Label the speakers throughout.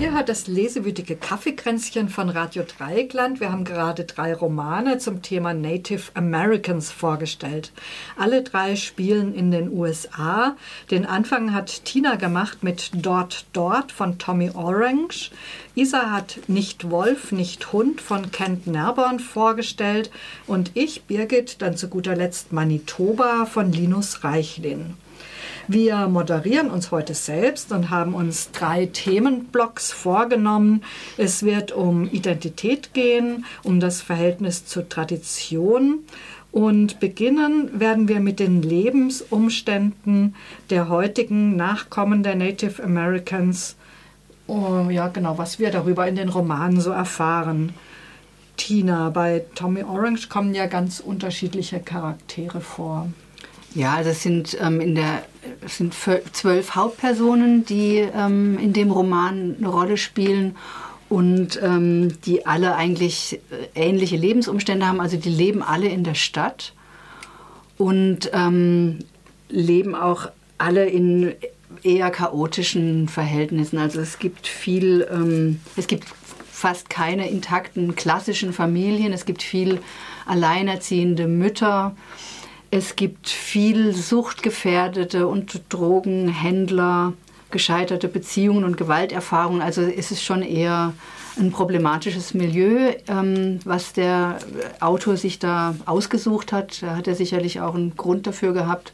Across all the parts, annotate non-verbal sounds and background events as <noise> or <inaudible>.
Speaker 1: Ihr hört das lesewütige Kaffeekränzchen von Radio Dreieckland. Wir haben gerade drei Romane zum Thema Native Americans vorgestellt. Alle drei spielen in den USA. Den Anfang hat Tina gemacht mit Dort Dort von Tommy Orange. Isa hat Nicht Wolf, nicht Hund von Kent Nerborn vorgestellt. Und ich, Birgit, dann zu guter Letzt Manitoba von Linus Reichlin. Wir moderieren uns heute selbst und haben uns drei Themenblocks vorgenommen. Es wird um Identität gehen, um das Verhältnis zur Tradition. Und beginnen werden wir mit den Lebensumständen der heutigen Nachkommen der Native Americans. Oh, ja, genau, was wir darüber in den Romanen so erfahren. Tina, bei Tommy Orange kommen ja ganz unterschiedliche Charaktere vor.
Speaker 2: Ja, also es sind ähm, in der es sind zwölf Hauptpersonen, die ähm, in dem Roman eine Rolle spielen und ähm, die alle eigentlich äh, ähnliche Lebensumstände haben. Also die leben alle in der Stadt und ähm, leben auch alle in eher chaotischen Verhältnissen. Also es gibt viel, ähm, es gibt fast keine intakten klassischen Familien. Es gibt viel alleinerziehende Mütter. Es gibt viel Suchtgefährdete und Drogenhändler, gescheiterte Beziehungen und Gewalterfahrungen. Also ist es schon eher ein problematisches Milieu, ähm, was der Autor sich da ausgesucht hat. Da hat er sicherlich auch einen Grund dafür gehabt,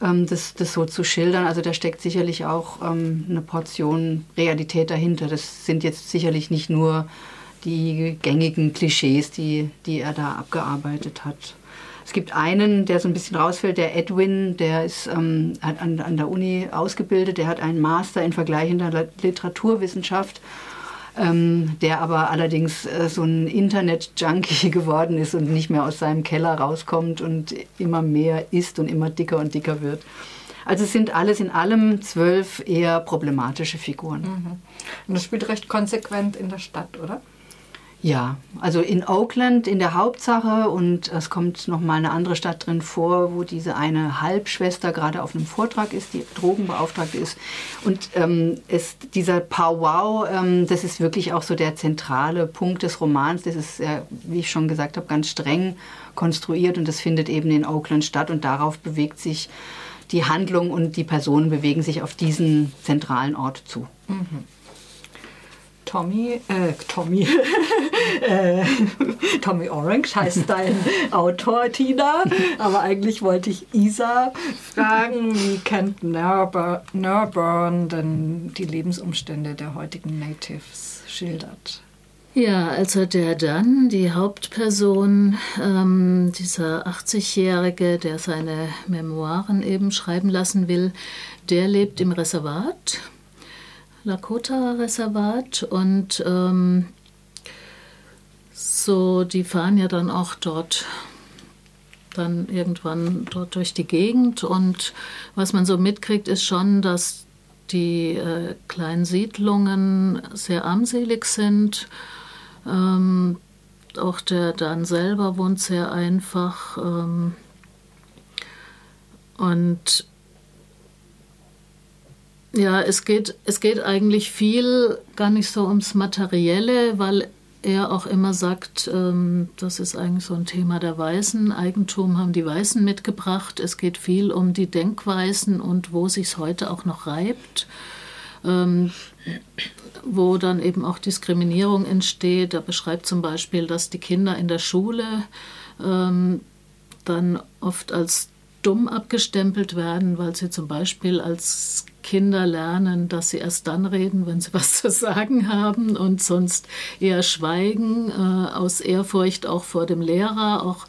Speaker 2: ähm, das, das so zu schildern. Also da steckt sicherlich auch ähm, eine Portion Realität dahinter. Das sind jetzt sicherlich nicht nur die gängigen Klischees, die, die er da abgearbeitet hat. Es gibt einen, der so ein bisschen rausfällt, der Edwin, der ist ähm, an, an der Uni ausgebildet, der hat einen Master in vergleichender Literaturwissenschaft. Ähm, der aber allerdings äh, so ein Internet-Junkie <laughs> geworden ist und nicht mehr aus seinem Keller rauskommt und immer mehr isst und immer dicker und dicker wird. Also es sind alles in allem zwölf eher problematische Figuren. Mhm.
Speaker 1: Und das spielt recht konsequent in der Stadt, oder?
Speaker 2: Ja, also in Oakland in der Hauptsache und es kommt noch mal eine andere Stadt drin vor, wo diese eine Halbschwester gerade auf einem Vortrag ist, die Drogenbeauftragte ist. Und ähm, es, dieser Powwow, ähm, das ist wirklich auch so der zentrale Punkt des Romans. Das ist, ja, wie ich schon gesagt habe, ganz streng konstruiert und das findet eben in Oakland statt und darauf bewegt sich die Handlung und die Personen bewegen sich auf diesen zentralen Ort zu. Mhm.
Speaker 1: Tommy, äh, Tommy, <laughs> äh, Tommy Orange heißt dein <laughs> Autor, Tina. Aber eigentlich wollte ich Isa fragen, wie kennt Nurburn denn die Lebensumstände der heutigen Natives schildert?
Speaker 3: Ja, also der dann, die Hauptperson, ähm, dieser 80-Jährige, der seine Memoiren eben schreiben lassen will, der lebt im Reservat Lakota-Reservat und ähm, so, die fahren ja dann auch dort dann irgendwann dort durch die Gegend und was man so mitkriegt, ist schon, dass die äh, kleinen Siedlungen sehr armselig sind. Ähm, auch der Dan selber wohnt sehr einfach. Ähm, und ja, es geht, es geht eigentlich viel gar nicht so ums Materielle, weil er auch immer sagt, ähm, das ist eigentlich so ein Thema der Weißen. Eigentum haben die Weißen mitgebracht. Es geht viel um die Denkweisen und wo sich heute auch noch reibt. Ähm, wo dann eben auch Diskriminierung entsteht. Er beschreibt zum Beispiel, dass die Kinder in der Schule ähm, dann oft als dumm abgestempelt werden, weil sie zum Beispiel als Kinder lernen, dass sie erst dann reden, wenn sie <laughs> was zu sagen haben und sonst eher schweigen, äh, aus Ehrfurcht auch vor dem Lehrer, auch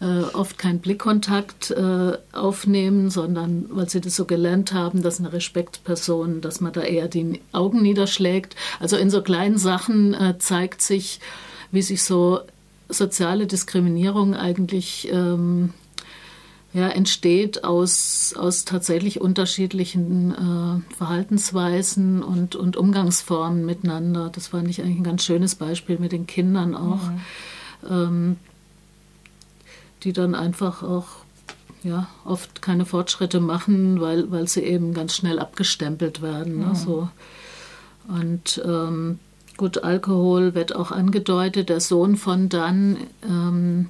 Speaker 3: äh, oft keinen Blickkontakt äh, aufnehmen, sondern weil sie das so gelernt haben, dass eine Respektperson, dass man da eher die Augen niederschlägt. Also in so kleinen Sachen äh, zeigt sich, wie sich so soziale Diskriminierung eigentlich ähm, ja, entsteht aus, aus tatsächlich unterschiedlichen äh, Verhaltensweisen und, und Umgangsformen miteinander. Das fand ich eigentlich ein ganz schönes Beispiel mit den Kindern auch, mhm. ähm, die dann einfach auch ja, oft keine Fortschritte machen, weil, weil sie eben ganz schnell abgestempelt werden. Ne? Mhm. So. Und ähm, gut, Alkohol wird auch angedeutet. Der Sohn von Dann, ähm,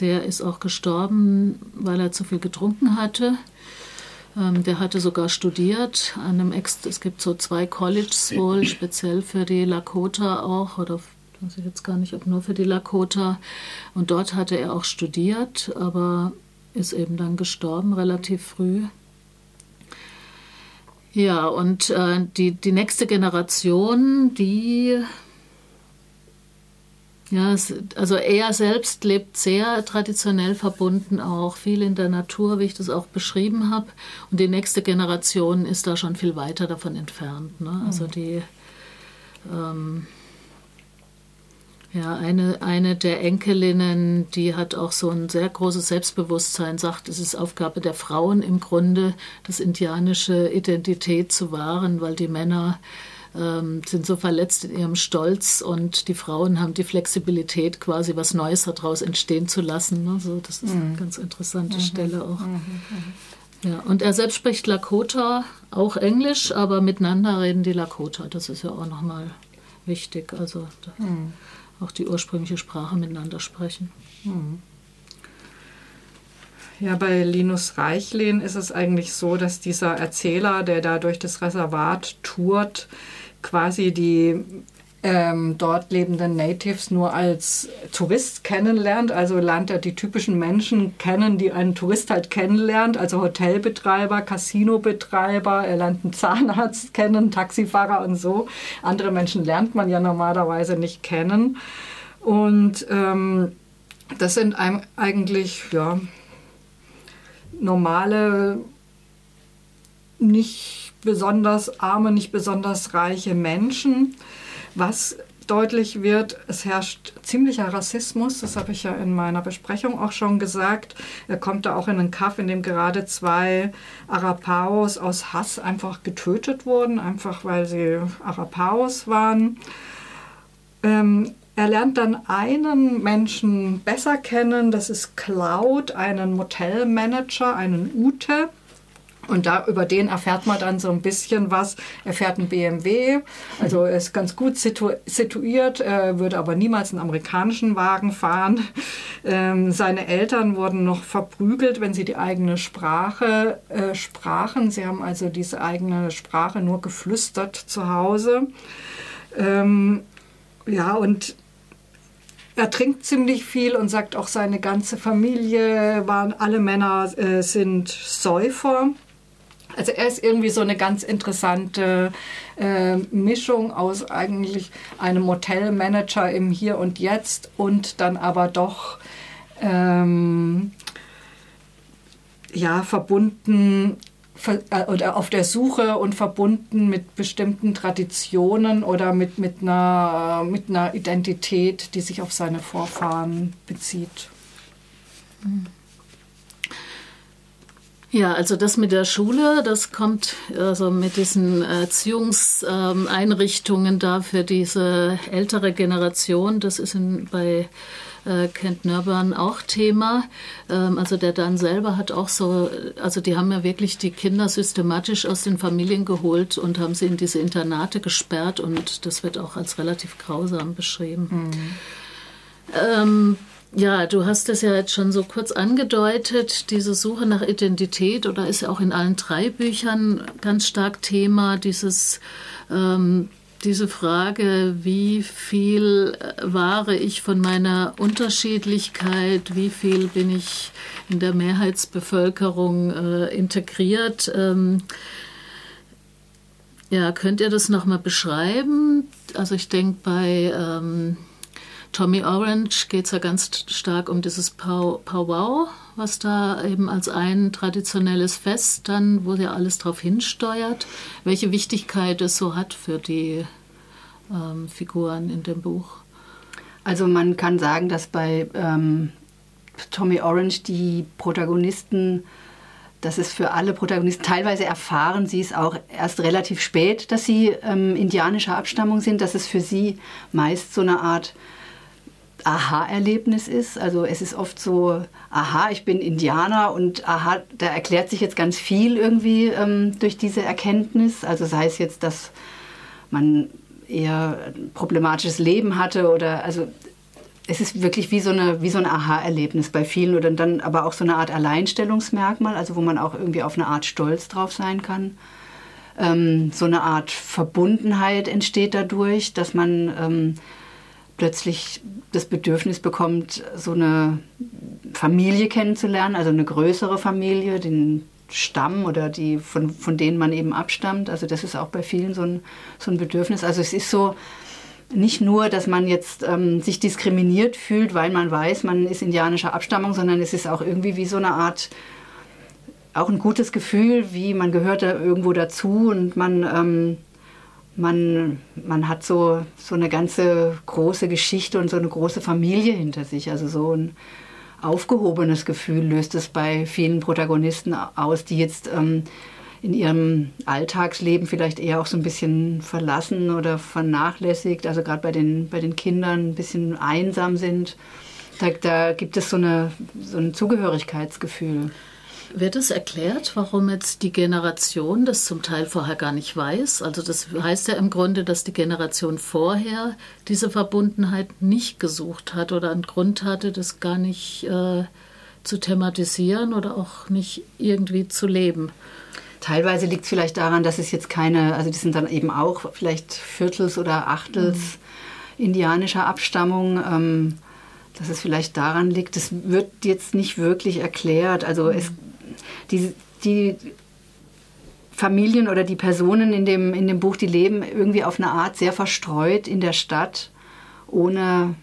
Speaker 3: der ist auch gestorben, weil er zu viel getrunken hatte. Ähm, der hatte sogar studiert an einem Ex es gibt so zwei Colleges wohl, speziell für die Lakota auch, oder weiß ich jetzt gar nicht, ob nur für die Lakota. Und dort hatte er auch studiert, aber ist eben dann gestorben relativ früh. Ja, und äh, die, die nächste Generation, die ja, also er selbst lebt sehr traditionell verbunden auch, viel in der Natur, wie ich das auch beschrieben habe. Und die nächste Generation ist da schon viel weiter davon entfernt. Ne? Also mhm. die, ähm, ja, eine, eine der Enkelinnen, die hat auch so ein sehr großes Selbstbewusstsein, sagt, es ist Aufgabe der Frauen im Grunde, das indianische Identität zu wahren, weil die Männer ähm, sind so verletzt in ihrem Stolz und die Frauen haben die Flexibilität, quasi was Neues daraus entstehen zu lassen. Ne? So, das ist mhm. eine ganz interessante mhm. Stelle auch. Mhm. mhm. Ja, und er selbst spricht Lakota, auch Englisch, aber miteinander reden die Lakota. Das ist ja auch nochmal wichtig. Also mhm. auch die ursprüngliche Sprache miteinander sprechen.
Speaker 1: Mhm. Ja, bei Linus Reichlin ist es eigentlich so, dass dieser Erzähler, der da durch das Reservat tourt, quasi die ähm, dort lebenden Natives nur als Tourist kennenlernt. Also lernt er die typischen Menschen kennen, die ein Tourist halt kennenlernt. Also Hotelbetreiber, Casinobetreiber, er lernt einen Zahnarzt <laughs> kennen, Taxifahrer und so. Andere Menschen lernt man ja normalerweise nicht kennen. Und ähm, das sind eigentlich ja, normale, nicht besonders arme, nicht besonders reiche Menschen. Was deutlich wird, es herrscht ziemlicher Rassismus, das habe ich ja in meiner Besprechung auch schon gesagt. Er kommt da auch in einen Kaff, in dem gerade zwei Arapaos aus Hass einfach getötet wurden, einfach weil sie Arapaos waren. Ähm, er lernt dann einen Menschen besser kennen, das ist Cloud, einen Motelmanager, einen Ute. Und da, über den erfährt man dann so ein bisschen was. Er fährt einen BMW, also ist ganz gut situ situiert, er würde aber niemals einen amerikanischen Wagen fahren. Ähm, seine Eltern wurden noch verprügelt, wenn sie die eigene Sprache äh, sprachen. Sie haben also diese eigene Sprache nur geflüstert zu Hause. Ähm, ja, und er trinkt ziemlich viel und sagt auch, seine ganze Familie waren, alle Männer äh, sind Säufer. Also er ist irgendwie so eine ganz interessante äh, Mischung aus eigentlich einem Motelmanager im Hier und Jetzt und dann aber doch ähm, ja verbunden äh, oder auf der Suche und verbunden mit bestimmten Traditionen oder mit, mit, einer, mit einer Identität, die sich auf seine Vorfahren bezieht. Mhm.
Speaker 3: Ja, also das mit der Schule, das kommt also mit diesen Erziehungseinrichtungen da für diese ältere Generation. Das ist in, bei äh, Kent Nörburn auch Thema. Ähm, also der dann selber hat auch so, also die haben ja wirklich die Kinder systematisch aus den Familien geholt und haben sie in diese Internate gesperrt und das wird auch als relativ grausam beschrieben. Mhm. Ähm, ja, du hast es ja jetzt schon so kurz angedeutet, diese Suche nach Identität oder ist ja auch in allen drei Büchern ganz stark Thema, dieses, ähm, diese Frage, wie viel wahre ich von meiner Unterschiedlichkeit, wie viel bin ich in der Mehrheitsbevölkerung äh, integriert. Ähm, ja, könnt ihr das nochmal beschreiben? Also ich denke bei... Ähm, Tommy Orange geht es ja ganz stark um dieses Pow Powwow, was da eben als ein traditionelles Fest dann, wo ja alles darauf hinsteuert, welche Wichtigkeit es so hat für die ähm, Figuren in dem Buch.
Speaker 2: Also man kann sagen, dass bei ähm, Tommy Orange die Protagonisten das ist für alle Protagonisten, teilweise erfahren sie es auch erst relativ spät, dass sie ähm, indianischer Abstammung sind, dass es für sie meist so eine Art Aha-Erlebnis ist. Also es ist oft so, aha, ich bin Indianer und aha, da erklärt sich jetzt ganz viel irgendwie ähm, durch diese Erkenntnis. Also sei es jetzt, dass man eher ein problematisches Leben hatte oder also es ist wirklich wie so, eine, wie so ein Aha-Erlebnis bei vielen oder dann aber auch so eine Art Alleinstellungsmerkmal, also wo man auch irgendwie auf eine Art Stolz drauf sein kann. Ähm, so eine Art Verbundenheit entsteht dadurch, dass man ähm, plötzlich das Bedürfnis bekommt, so eine Familie kennenzulernen, also eine größere Familie, den Stamm oder die, von, von denen man eben abstammt. Also das ist auch bei vielen so ein, so ein Bedürfnis. Also es ist so, nicht nur, dass man jetzt ähm, sich diskriminiert fühlt, weil man weiß, man ist indianischer Abstammung, sondern es ist auch irgendwie wie so eine Art, auch ein gutes Gefühl, wie man gehört da irgendwo dazu und man, ähm, man, man hat so, so eine ganze große Geschichte und so eine große Familie hinter sich. Also so ein aufgehobenes Gefühl löst es bei vielen Protagonisten aus, die jetzt ähm, in ihrem Alltagsleben vielleicht eher auch so ein bisschen verlassen oder vernachlässigt, also gerade bei den, bei den Kindern ein bisschen einsam sind. Da, da gibt es so, eine, so ein Zugehörigkeitsgefühl.
Speaker 3: Wird es erklärt, warum jetzt die Generation das zum Teil vorher gar nicht weiß? Also das heißt ja im Grunde, dass die Generation vorher diese Verbundenheit nicht gesucht hat oder einen Grund hatte, das gar nicht äh, zu thematisieren oder auch nicht irgendwie zu leben.
Speaker 2: Teilweise liegt es vielleicht daran, dass es jetzt keine, also die sind dann eben auch vielleicht Viertels- oder Achtels mhm. indianischer Abstammung. Ähm, dass es vielleicht daran liegt, es wird jetzt nicht wirklich erklärt. Also mhm. es, die, die Familien oder die Personen in dem, in dem Buch, die leben irgendwie auf eine Art sehr verstreut in der Stadt, ohne,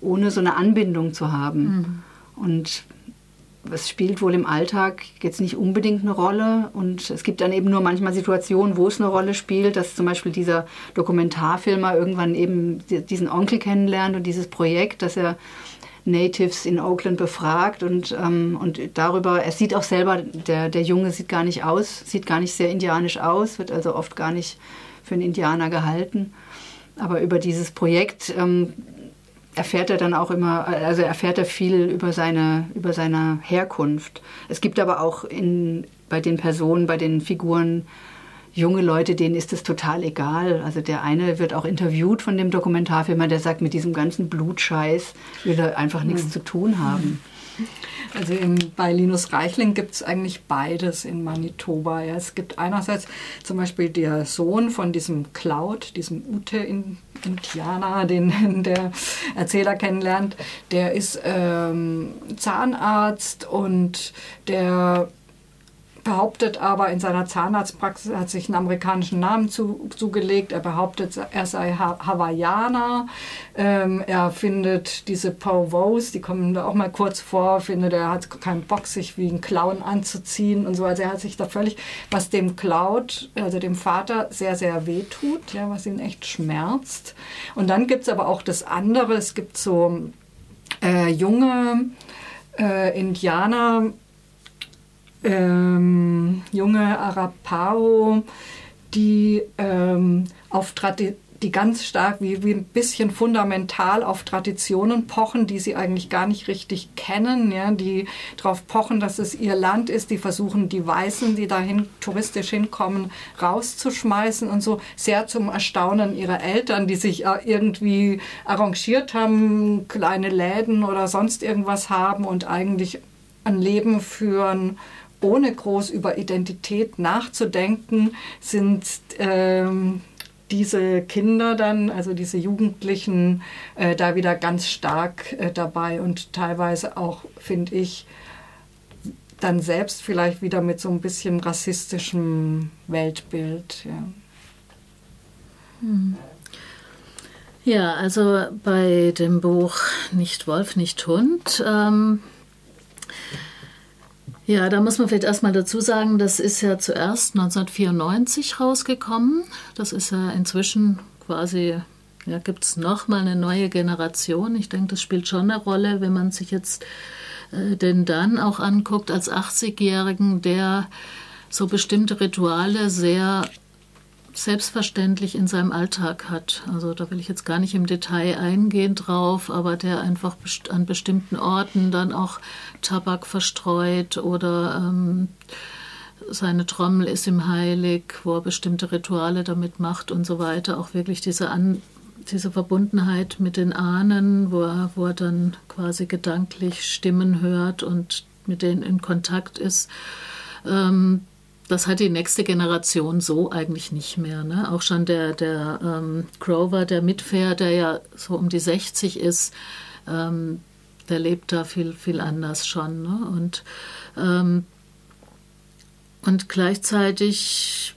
Speaker 2: ohne so eine Anbindung zu haben. Mhm. Und es spielt wohl im Alltag jetzt nicht unbedingt eine Rolle und es gibt dann eben nur manchmal Situationen, wo es eine Rolle spielt, dass zum Beispiel dieser Dokumentarfilmer irgendwann eben diesen Onkel kennenlernt und dieses Projekt, dass er Natives in Oakland befragt und, ähm, und darüber, er sieht auch selber, der, der Junge sieht gar nicht aus, sieht gar nicht sehr indianisch aus, wird also oft gar nicht für einen Indianer gehalten. Aber über dieses Projekt ähm, erfährt er dann auch immer, also erfährt er viel über seine, über seine Herkunft. Es gibt aber auch in, bei den Personen, bei den Figuren junge Leute, denen ist es total egal. Also der eine wird auch interviewt von dem Dokumentarfilmer, der sagt, mit diesem ganzen Blutscheiß will er einfach nichts mhm. zu tun haben.
Speaker 1: Also in, bei Linus Reichling gibt es eigentlich beides in Manitoba. Ja. Es gibt einerseits zum Beispiel der Sohn von diesem Cloud, diesem Ute-Indianer, den <laughs> der Erzähler kennenlernt. Der ist ähm, Zahnarzt und der behauptet aber in seiner Zahnarztpraxis, hat sich einen amerikanischen Namen zu, zugelegt, er behauptet, er sei ha Hawaiianer, ähm, er findet diese Povos, die kommen da auch mal kurz vor, findet, er hat keinen Bock, sich wie ein Clown anzuziehen und so, also er hat sich da völlig, was dem Cloud, also dem Vater, sehr, sehr wehtut, ja, was ihn echt schmerzt. Und dann gibt es aber auch das andere, es gibt so äh, junge äh, Indianer, ähm, junge Arapao, die ähm, auf die ganz stark, wie, wie ein bisschen fundamental auf Traditionen pochen, die sie eigentlich gar nicht richtig kennen, ja, die darauf pochen, dass es ihr Land ist, die versuchen, die Weißen, die dahin touristisch hinkommen, rauszuschmeißen und so. Sehr zum Erstaunen ihrer Eltern, die sich äh, irgendwie arrangiert haben, kleine Läden oder sonst irgendwas haben und eigentlich ein Leben führen, ohne groß über Identität nachzudenken, sind ähm, diese Kinder dann, also diese Jugendlichen, äh, da wieder ganz stark äh, dabei und teilweise auch, finde ich, dann selbst vielleicht wieder mit so ein bisschen rassistischem Weltbild. Ja.
Speaker 3: Hm. Ja, also bei dem Buch Nicht Wolf, nicht Hund ähm, ja, da muss man vielleicht erstmal dazu sagen, das ist ja zuerst 1994 rausgekommen. Das ist ja inzwischen quasi, ja, gibt es nochmal eine neue Generation. Ich denke, das spielt schon eine Rolle, wenn man sich jetzt äh, den dann auch anguckt als 80-Jährigen, der so bestimmte Rituale sehr selbstverständlich in seinem Alltag hat. Also da will ich jetzt gar nicht im Detail eingehen drauf, aber der einfach an bestimmten Orten dann auch Tabak verstreut oder ähm, seine Trommel ist ihm heilig, wo er bestimmte Rituale damit macht und so weiter. Auch wirklich diese, An diese Verbundenheit mit den Ahnen, wo er, wo er dann quasi gedanklich Stimmen hört und mit denen in Kontakt ist. Ähm, das hat die nächste Generation so eigentlich nicht mehr. Ne? Auch schon der, der ähm, Grover, der mitfährt, der ja so um die 60 ist, ähm, der lebt da viel, viel anders schon. Ne? Und, ähm, und gleichzeitig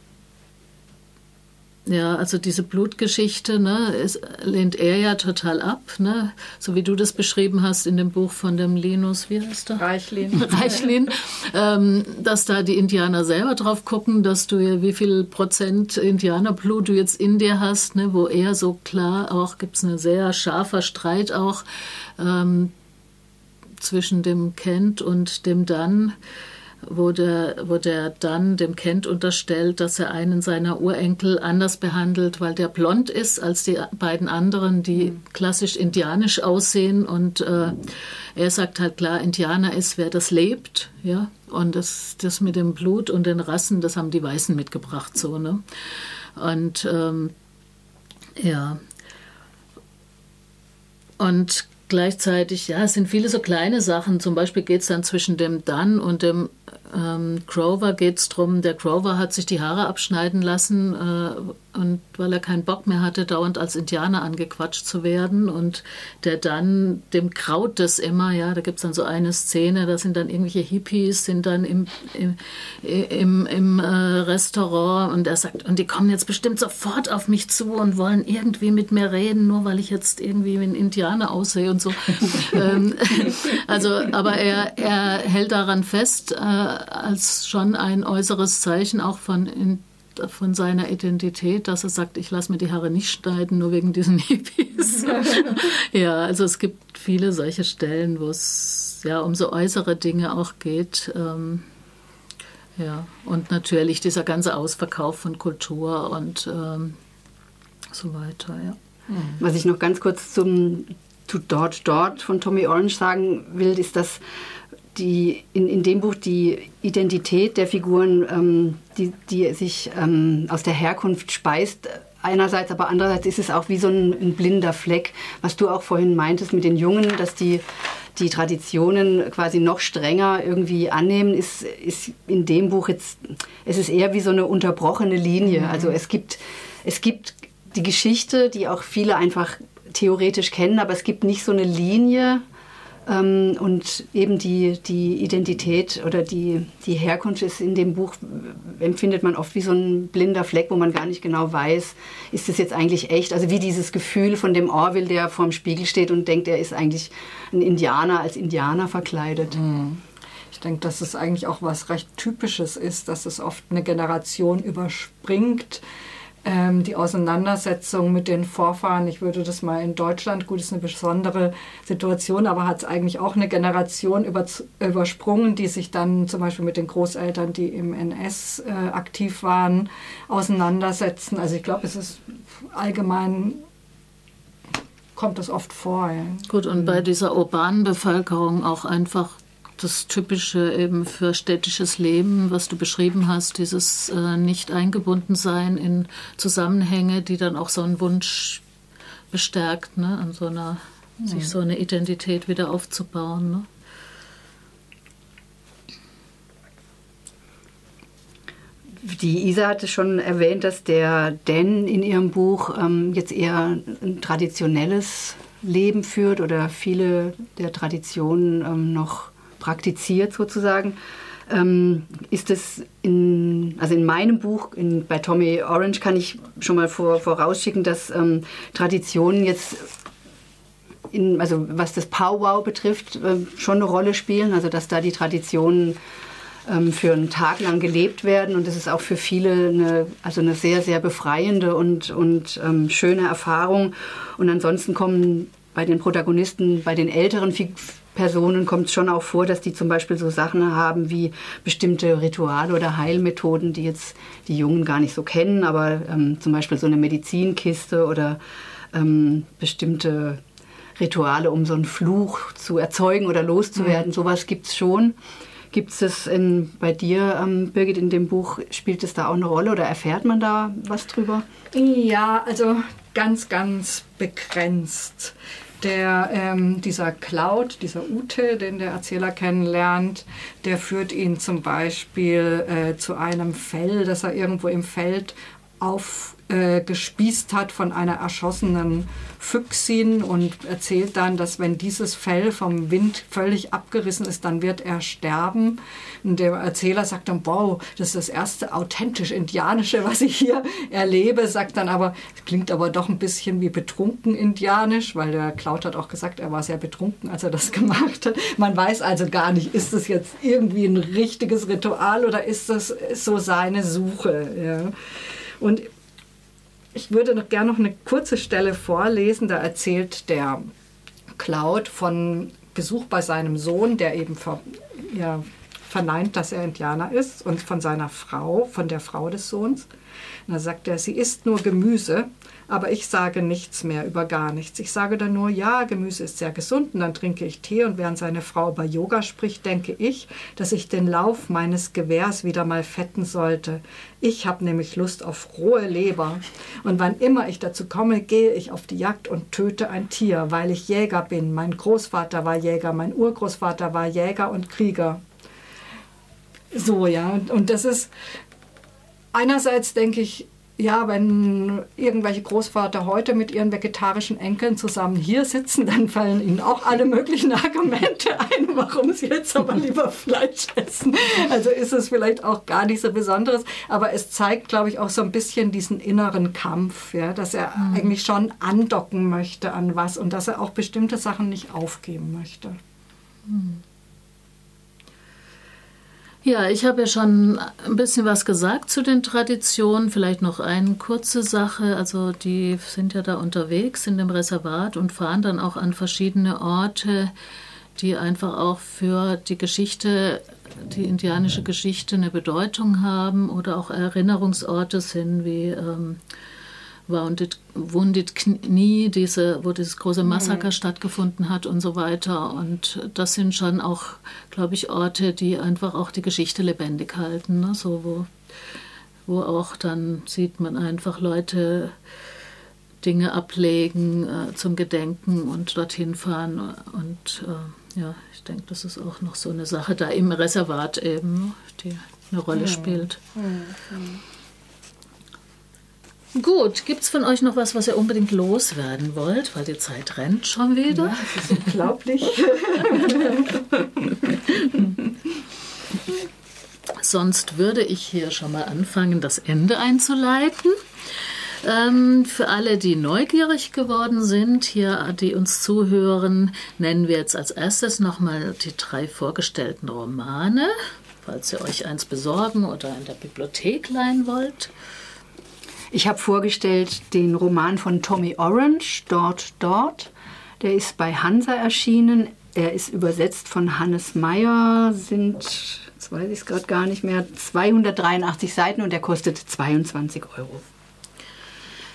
Speaker 3: ja, also diese Blutgeschichte ne, ist, lehnt er ja total ab, ne? so wie du das beschrieben hast in dem Buch von dem Linus, wie heißt der?
Speaker 1: Reichlin. <laughs>
Speaker 3: Reichlin, ähm, dass da die Indianer selber drauf gucken, dass du ja wie viel Prozent Indianerblut du jetzt in dir hast, ne? wo er so klar auch, gibt es einen sehr scharfer Streit auch ähm, zwischen dem Kent und dem Dann wo der, wo der dann dem Kent unterstellt, dass er einen seiner Urenkel anders behandelt, weil der blond ist als die beiden anderen, die mhm. klassisch indianisch aussehen. Und äh, er sagt halt klar, Indianer ist, wer das lebt, ja. Und das, das mit dem Blut und den Rassen, das haben die Weißen mitgebracht, so, ne? Und ähm, ja. Und gleichzeitig, ja, es sind viele so kleine Sachen. Zum Beispiel geht es dann zwischen dem Dunn und dem ähm, Grover geht es darum, der Grover hat sich die Haare abschneiden lassen äh, und weil er keinen Bock mehr hatte, dauernd als Indianer angequatscht zu werden und der dann, dem kraut das immer, ja, da gibt es dann so eine Szene, da sind dann irgendwelche Hippies, sind dann im, im, im, im äh, Restaurant und er sagt, und die kommen jetzt bestimmt sofort auf mich zu und wollen irgendwie mit mir reden, nur weil ich jetzt irgendwie wie ein Indianer aussehe und so. <laughs> ähm, also, aber er, er hält daran fest, äh, als schon ein äußeres Zeichen auch von, in, von seiner Identität, dass er sagt, ich lasse mir die Haare nicht schneiden, nur wegen diesen <laughs> Hippies. <laughs> ja, also es gibt viele solche Stellen, wo es ja um so äußere Dinge auch geht. Ähm, ja, und natürlich dieser ganze Ausverkauf von Kultur und ähm, so weiter, ja.
Speaker 2: Was ich noch ganz kurz zum zu Dort Dort von Tommy Orange sagen will, ist, dass die, in, in dem Buch die Identität der Figuren, ähm, die, die sich ähm, aus der Herkunft speist, einerseits, aber andererseits ist es auch wie so ein, ein, blinder Fleck, was du auch vorhin meintest mit den Jungen, dass die die Traditionen quasi noch strenger irgendwie annehmen, ist, ist in dem Buch jetzt, es ist eher wie so eine unterbrochene Linie. Mhm. Also es gibt, es gibt die Geschichte, die auch viele einfach theoretisch kennen, aber es gibt nicht so eine Linie, ähm, und eben die, die Identität oder die, die Herkunft ist in dem Buch, empfindet man oft wie so ein blinder Fleck, wo man gar nicht genau weiß, ist das jetzt eigentlich echt? Also wie dieses Gefühl von dem Orville, der vorm Spiegel steht und denkt, er ist eigentlich ein Indianer als Indianer verkleidet.
Speaker 1: Mhm. Ich denke, dass es eigentlich auch was recht Typisches ist, dass es oft eine Generation überspringt ähm, die Auseinandersetzung mit den Vorfahren, ich würde das mal in Deutschland, gut, ist eine besondere Situation, aber hat es eigentlich auch eine Generation über, übersprungen, die sich dann zum Beispiel mit den Großeltern, die im NS äh, aktiv waren, auseinandersetzen. Also ich glaube, es ist allgemein kommt das oft vor. Ja.
Speaker 3: Gut, und bei dieser urbanen Bevölkerung auch einfach das Typische eben für städtisches Leben, was du beschrieben hast, dieses äh, nicht eingebunden sein in Zusammenhänge, die dann auch so einen Wunsch bestärkt, ne, an so einer, mhm. sich so eine Identität wieder aufzubauen. Ne?
Speaker 2: Die Isa hatte schon erwähnt, dass der Dan in ihrem Buch ähm, jetzt eher ein traditionelles Leben führt oder viele der Traditionen ähm, noch praktiziert sozusagen, ähm, ist es in, also in meinem Buch, in, bei Tommy Orange kann ich schon mal vor, vorausschicken, dass ähm, Traditionen jetzt in, also was das Powwow betrifft, äh, schon eine Rolle spielen, also dass da die Traditionen ähm, für einen Tag lang gelebt werden. Und das ist auch für viele eine, also eine sehr, sehr befreiende und, und ähm, schöne Erfahrung. Und ansonsten kommen bei den Protagonisten, bei den älteren Personen kommt es schon auch vor, dass die zum Beispiel so Sachen haben wie bestimmte Rituale oder Heilmethoden, die jetzt die Jungen gar nicht so kennen, aber ähm, zum Beispiel so eine Medizinkiste oder ähm, bestimmte Rituale, um so einen Fluch zu erzeugen oder loszuwerden. Mhm. Sowas gibt es schon. Gibt es bei dir, ähm, Birgit, in dem Buch, spielt es da auch eine Rolle oder erfährt man da was drüber?
Speaker 1: Ja, also ganz, ganz begrenzt. Der, ähm, dieser Cloud, dieser Ute, den der Erzähler kennenlernt, der führt ihn zum Beispiel äh, zu einem Fell, das er irgendwo im Feld aufgespießt äh, hat von einer erschossenen Füchsin und erzählt dann, dass wenn dieses Fell vom Wind völlig abgerissen ist, dann wird er sterben. Und der Erzähler sagt dann, wow, das ist das erste authentisch indianische, was ich hier erlebe, sagt dann aber, klingt aber doch ein bisschen wie betrunken indianisch, weil der Cloud hat auch gesagt, er war sehr betrunken, als er das <laughs> gemacht hat. Man weiß also gar nicht, ist das jetzt irgendwie ein richtiges Ritual oder ist das so seine Suche? Ja. Und ich würde noch gerne noch eine kurze Stelle vorlesen. Da erzählt der Cloud von Besuch bei seinem Sohn, der eben ver, ja, verneint, dass er Indianer ist, und von seiner Frau, von der Frau des Sohns. Und da sagt er, sie isst nur Gemüse aber ich sage nichts mehr über gar nichts. Ich sage dann nur, ja, Gemüse ist sehr gesund und dann trinke ich Tee und während seine Frau über Yoga spricht, denke ich, dass ich den Lauf meines Gewehrs wieder mal fetten sollte. Ich habe nämlich Lust auf rohe Leber und wann immer ich dazu komme, gehe ich auf die Jagd und töte ein Tier, weil ich Jäger bin. Mein Großvater war Jäger, mein Urgroßvater war Jäger und Krieger. So, ja, und das ist einerseits denke ich, ja, wenn irgendwelche Großvater heute mit ihren vegetarischen Enkeln zusammen hier sitzen, dann fallen ihnen auch alle möglichen Argumente ein, warum sie jetzt aber lieber Fleisch essen. Also ist es vielleicht auch gar nicht so Besonderes, aber es zeigt, glaube ich, auch so ein bisschen diesen inneren Kampf, ja, dass er mhm. eigentlich schon andocken möchte an was und dass er auch bestimmte Sachen nicht aufgeben möchte. Mhm.
Speaker 3: Ja, ich habe ja schon ein bisschen was gesagt zu den Traditionen. Vielleicht noch eine kurze Sache. Also die sind ja da unterwegs in dem Reservat und fahren dann auch an verschiedene Orte, die einfach auch für die Geschichte, die indianische Geschichte eine Bedeutung haben oder auch Erinnerungsorte sind wie ähm, Wounded, Wounded Knie, diese, wo dieses große Massaker mhm. stattgefunden hat und so weiter. Und das sind schon auch, glaube ich, Orte, die einfach auch die Geschichte lebendig halten. Ne? So, wo, wo auch dann sieht man einfach Leute Dinge ablegen äh, zum Gedenken und dorthin fahren. Und äh, ja, ich denke, das ist auch noch so eine Sache da im Reservat eben, die eine Rolle mhm. spielt. Mhm. Gut, gibt es von euch noch was, was ihr unbedingt loswerden wollt? Weil die Zeit rennt schon wieder. Ja,
Speaker 1: das ist unglaublich. <laughs>
Speaker 3: Sonst würde ich hier schon mal anfangen, das Ende einzuleiten. Ähm, für alle, die neugierig geworden sind, hier, die uns zuhören, nennen wir jetzt als erstes nochmal die drei vorgestellten Romane, falls ihr euch eins besorgen oder in der Bibliothek leihen wollt.
Speaker 2: Ich habe vorgestellt den Roman von Tommy Orange, Dort, Dort. Der ist bei Hansa erschienen. Er ist übersetzt von Hannes Meyer, sind, jetzt weiß ich es gerade gar nicht mehr, 283 Seiten und er kostet 22 Euro.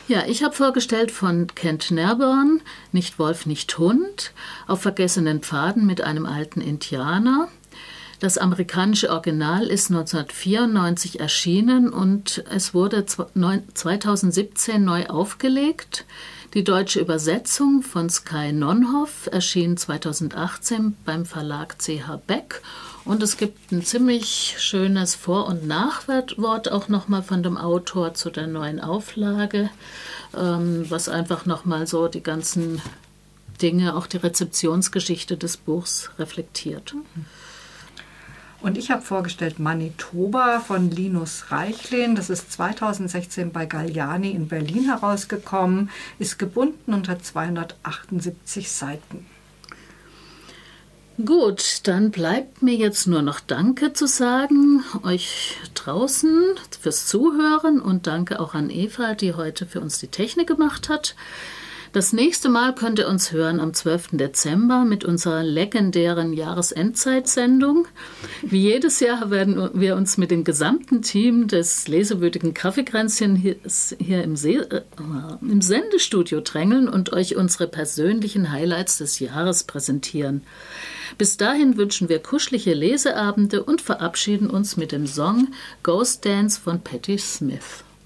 Speaker 3: Ja, ich habe vorgestellt von Kent Nerborn, Nicht Wolf, nicht Hund, auf vergessenen Pfaden mit einem alten Indianer. Das amerikanische Original ist 1994 erschienen und es wurde 2017 neu aufgelegt. Die deutsche Übersetzung von Sky Nonhoff erschien 2018 beim Verlag CH Beck und es gibt ein ziemlich schönes Vor- und Nachwort auch nochmal von dem Autor zu der neuen Auflage, ähm, was einfach nochmal so die ganzen Dinge, auch die Rezeptionsgeschichte des Buchs reflektiert. Mhm.
Speaker 1: Und ich habe vorgestellt Manitoba von Linus Reichlin. Das ist 2016 bei Galliani in Berlin herausgekommen, ist gebunden und hat 278 Seiten.
Speaker 3: Gut, dann bleibt mir jetzt nur noch Danke zu sagen, euch draußen fürs Zuhören und danke auch an Eva, die heute für uns die Technik gemacht hat. Das nächste Mal könnt ihr uns hören am 12. Dezember mit unserer legendären Jahresendzeitsendung. Wie jedes Jahr werden wir uns mit dem gesamten Team des lesewürdigen Kaffeekränzchen hier, im, See, äh, im Sendestudio drängeln und euch unsere persönlichen Highlights des Jahres präsentieren. Bis dahin wünschen wir kuschelige Leseabende und verabschieden uns mit dem Song Ghost Dance von Patti Smith.